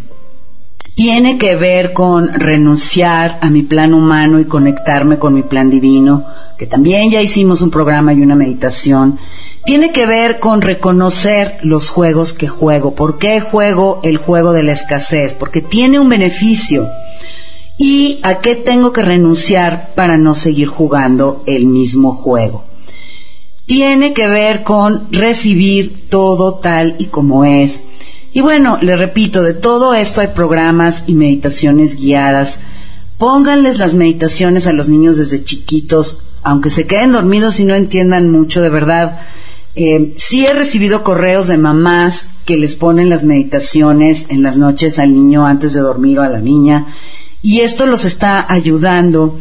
tiene que ver con renunciar a mi plan humano y conectarme con mi plan divino, que también ya hicimos un programa y una meditación. Tiene que ver con reconocer los juegos que juego. ¿Por qué juego el juego de la escasez? Porque tiene un beneficio. ¿Y a qué tengo que renunciar para no seguir jugando el mismo juego? Tiene que ver con recibir todo tal y como es y bueno, le repito, de todo esto hay programas y meditaciones guiadas. Pónganles las meditaciones a los niños desde chiquitos, aunque se queden dormidos y no entiendan mucho, de verdad. Eh, sí he recibido correos de mamás que les ponen las meditaciones en las noches al niño antes de dormir o a la niña. Y esto los está ayudando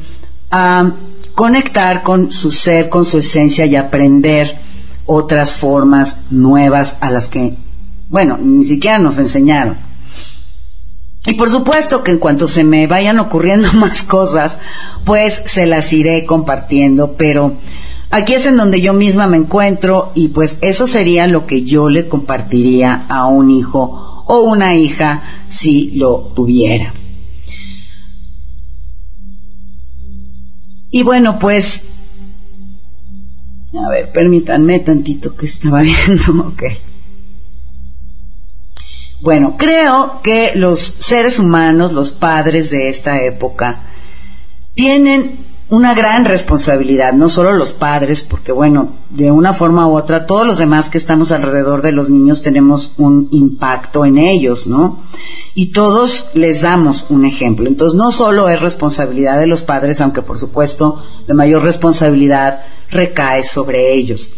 a conectar con su ser, con su esencia y aprender otras formas nuevas a las que bueno, ni siquiera nos enseñaron. Y por supuesto que en cuanto se me vayan ocurriendo más cosas, pues se las iré compartiendo, pero aquí es en donde yo misma me encuentro y pues eso sería lo que yo le compartiría a un hijo o una hija si lo tuviera. Y bueno, pues, a ver, permítanme tantito que estaba viendo, ok. Bueno, creo que los seres humanos, los padres de esta época, tienen una gran responsabilidad, no solo los padres, porque bueno, de una forma u otra, todos los demás que estamos alrededor de los niños tenemos un impacto en ellos, ¿no? Y todos les damos un ejemplo. Entonces, no solo es responsabilidad de los padres, aunque por supuesto la mayor responsabilidad recae sobre ellos.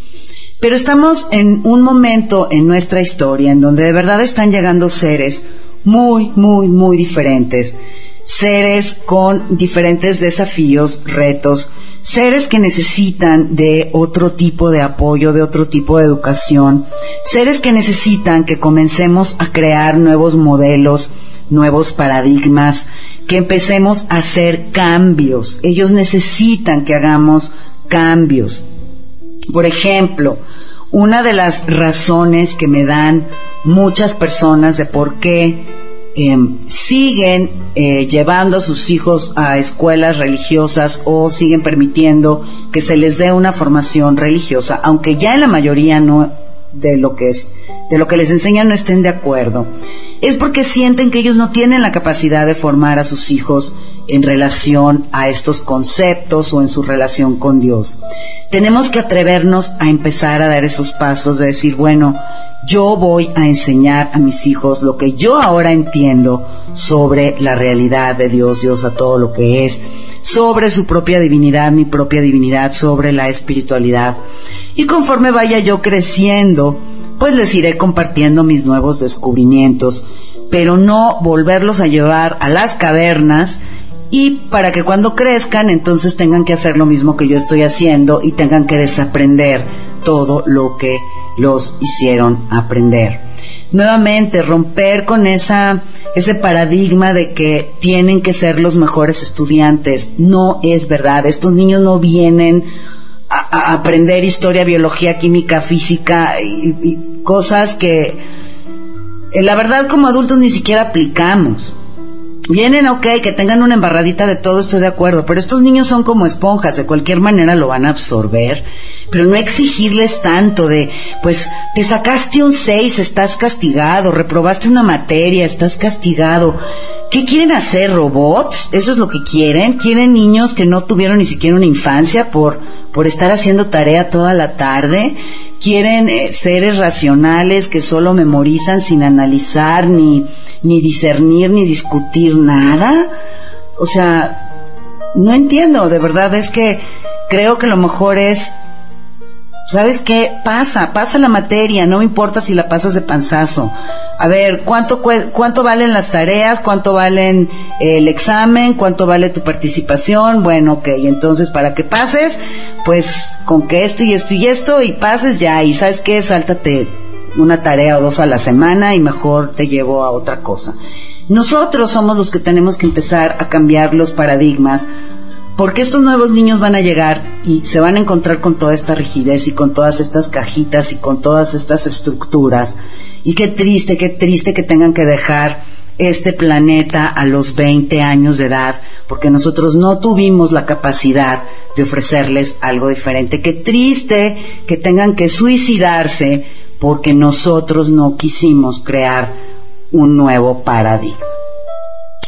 Pero estamos en un momento en nuestra historia en donde de verdad están llegando seres muy, muy, muy diferentes. Seres con diferentes desafíos, retos, seres que necesitan de otro tipo de apoyo, de otro tipo de educación, seres que necesitan que comencemos a crear nuevos modelos, nuevos paradigmas, que empecemos a hacer cambios. Ellos necesitan que hagamos cambios. Por ejemplo, una de las razones que me dan muchas personas de por qué em, siguen eh, llevando a sus hijos a escuelas religiosas o siguen permitiendo que se les dé una formación religiosa, aunque ya en la mayoría no de lo que es, de lo que les enseñan no estén de acuerdo, es porque sienten que ellos no tienen la capacidad de formar a sus hijos en relación a estos conceptos o en su relación con Dios. Tenemos que atrevernos a empezar a dar esos pasos de decir, bueno, yo voy a enseñar a mis hijos lo que yo ahora entiendo sobre la realidad de Dios, Dios a todo lo que es, sobre su propia divinidad, mi propia divinidad, sobre la espiritualidad. Y conforme vaya yo creciendo, pues les iré compartiendo mis nuevos descubrimientos, pero no volverlos a llevar a las cavernas y para que cuando crezcan entonces tengan que hacer lo mismo que yo estoy haciendo y tengan que desaprender todo lo que los hicieron aprender. Nuevamente, romper con esa, ese paradigma de que tienen que ser los mejores estudiantes. No es verdad. Estos niños no vienen a, aprender historia, biología, química, física y, cosas que eh, la verdad como adultos ni siquiera aplicamos. Vienen, ok, que tengan una embarradita de todo, estoy de acuerdo, pero estos niños son como esponjas, de cualquier manera lo van a absorber, pero no exigirles tanto de, pues, te sacaste un 6, estás castigado, reprobaste una materia, estás castigado. ¿Qué quieren hacer? ¿Robots? ¿Eso es lo que quieren? ¿Quieren niños que no tuvieron ni siquiera una infancia por, por estar haciendo tarea toda la tarde? ¿Quieren eh, seres racionales que solo memorizan sin analizar, ni, ni discernir, ni discutir nada? O sea, no entiendo, de verdad es que creo que lo mejor es ¿Sabes qué? Pasa, pasa la materia, no me importa si la pasas de panzazo. A ver, ¿cuánto, cuánto valen las tareas? ¿Cuánto valen el examen? ¿Cuánto vale tu participación? Bueno, ok, entonces para que pases, pues con que esto y esto y esto y pases ya, y sabes qué, sáltate una tarea o dos a la semana y mejor te llevo a otra cosa. Nosotros somos los que tenemos que empezar a cambiar los paradigmas porque estos nuevos niños van a llegar y se van a encontrar con toda esta rigidez y con todas estas cajitas y con todas estas estructuras. Y qué triste, qué triste que tengan que dejar este planeta a los 20 años de edad, porque nosotros no tuvimos la capacidad de ofrecerles algo diferente. Qué triste que tengan que suicidarse porque nosotros no quisimos crear un nuevo paradigma.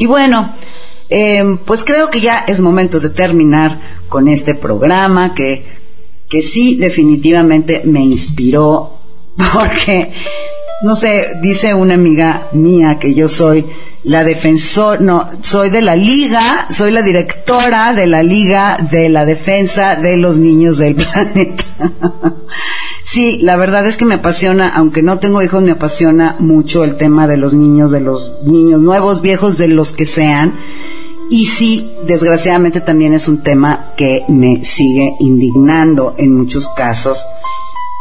Y bueno, Em, pues creo que ya es momento de terminar con este programa que, que sí definitivamente me inspiró porque, no sé, dice una amiga mía que yo soy la defensor, no, soy de la liga, soy la directora de la liga de la defensa de los niños del planeta. sí, la verdad es que me apasiona, aunque no tengo hijos, me apasiona mucho el tema de los niños, de los niños nuevos, viejos, de los que sean. Y sí, desgraciadamente también es un tema que me sigue indignando en muchos casos.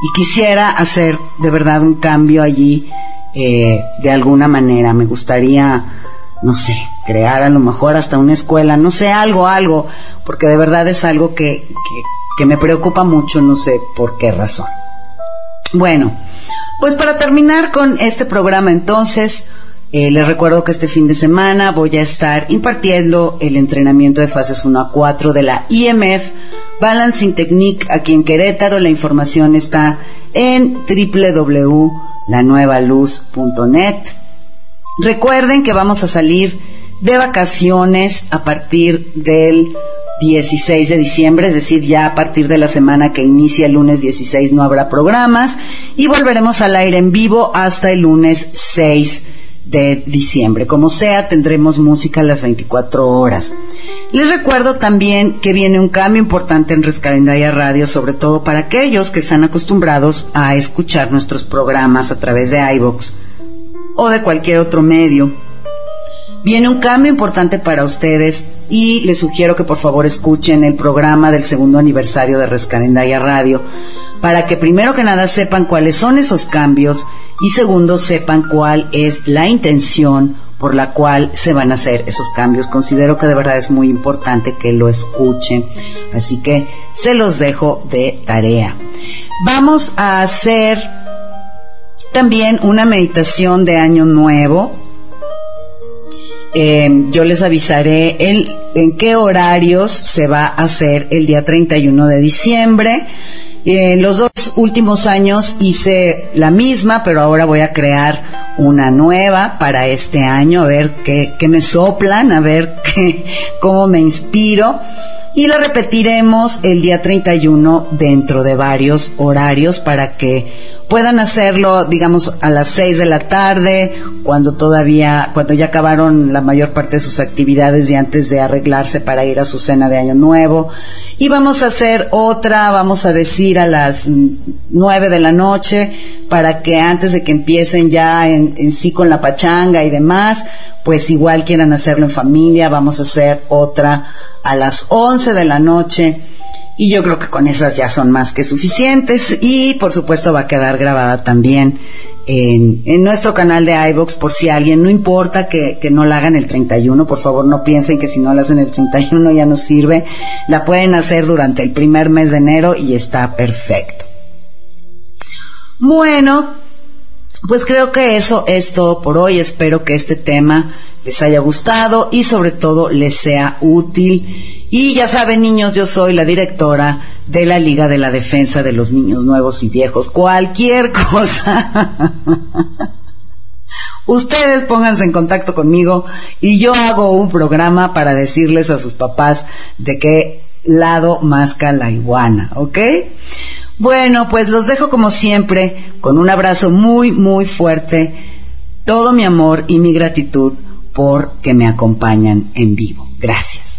Y quisiera hacer de verdad un cambio allí eh, de alguna manera. Me gustaría, no sé, crear a lo mejor hasta una escuela, no sé, algo, algo, porque de verdad es algo que, que, que me preocupa mucho, no sé por qué razón. Bueno, pues para terminar con este programa entonces, eh, les recuerdo que este fin de semana voy a estar impartiendo el entrenamiento de fases 1 a 4 de la IMF Balancing Technique aquí en Querétaro. La información está en www.lanuevaluz.net. Recuerden que vamos a salir de vacaciones a partir del 16 de diciembre, es decir, ya a partir de la semana que inicia el lunes 16 no habrá programas y volveremos al aire en vivo hasta el lunes 6 de diciembre. Como sea, tendremos música a las 24 horas. Les recuerdo también que viene un cambio importante en Rescarendaya Radio, sobre todo para aquellos que están acostumbrados a escuchar nuestros programas a través de iVoox o de cualquier otro medio. Viene un cambio importante para ustedes y les sugiero que por favor escuchen el programa del segundo aniversario de Rescarendaya Radio para que primero que nada sepan cuáles son esos cambios y segundo sepan cuál es la intención por la cual se van a hacer esos cambios. Considero que de verdad es muy importante que lo escuchen, así que se los dejo de tarea. Vamos a hacer también una meditación de año nuevo. Eh, yo les avisaré en qué horarios se va a hacer el día 31 de diciembre. En los dos últimos años hice la misma, pero ahora voy a crear una nueva para este año, a ver qué, qué me soplan, a ver qué, cómo me inspiro y la repetiremos el día 31 dentro de varios horarios para que puedan hacerlo, digamos, a las 6 de la tarde, cuando todavía, cuando ya acabaron la mayor parte de sus actividades y antes de arreglarse para ir a su cena de Año Nuevo. Y vamos a hacer otra, vamos a decir a las 9 de la noche, para que antes de que empiecen ya en, en sí con la pachanga y demás, pues igual quieran hacerlo en familia, vamos a hacer otra a las 11 de la noche. Y yo creo que con esas ya son más que suficientes. Y por supuesto va a quedar grabada también en, nuestro canal de iVox por si alguien, no importa que, que, no la hagan el 31, por favor no piensen que si no la hacen el 31 ya no sirve. La pueden hacer durante el primer mes de enero y está perfecto. Bueno, pues creo que eso es todo por hoy. Espero que este tema les haya gustado y sobre todo les sea útil. Y ya saben, niños, yo soy la directora de la Liga de la Defensa de los Niños Nuevos y Viejos. Cualquier cosa. Ustedes pónganse en contacto conmigo y yo hago un programa para decirles a sus papás de qué lado masca la iguana, ¿ok? Bueno, pues los dejo como siempre con un abrazo muy, muy fuerte, todo mi amor y mi gratitud por que me acompañan en vivo. Gracias.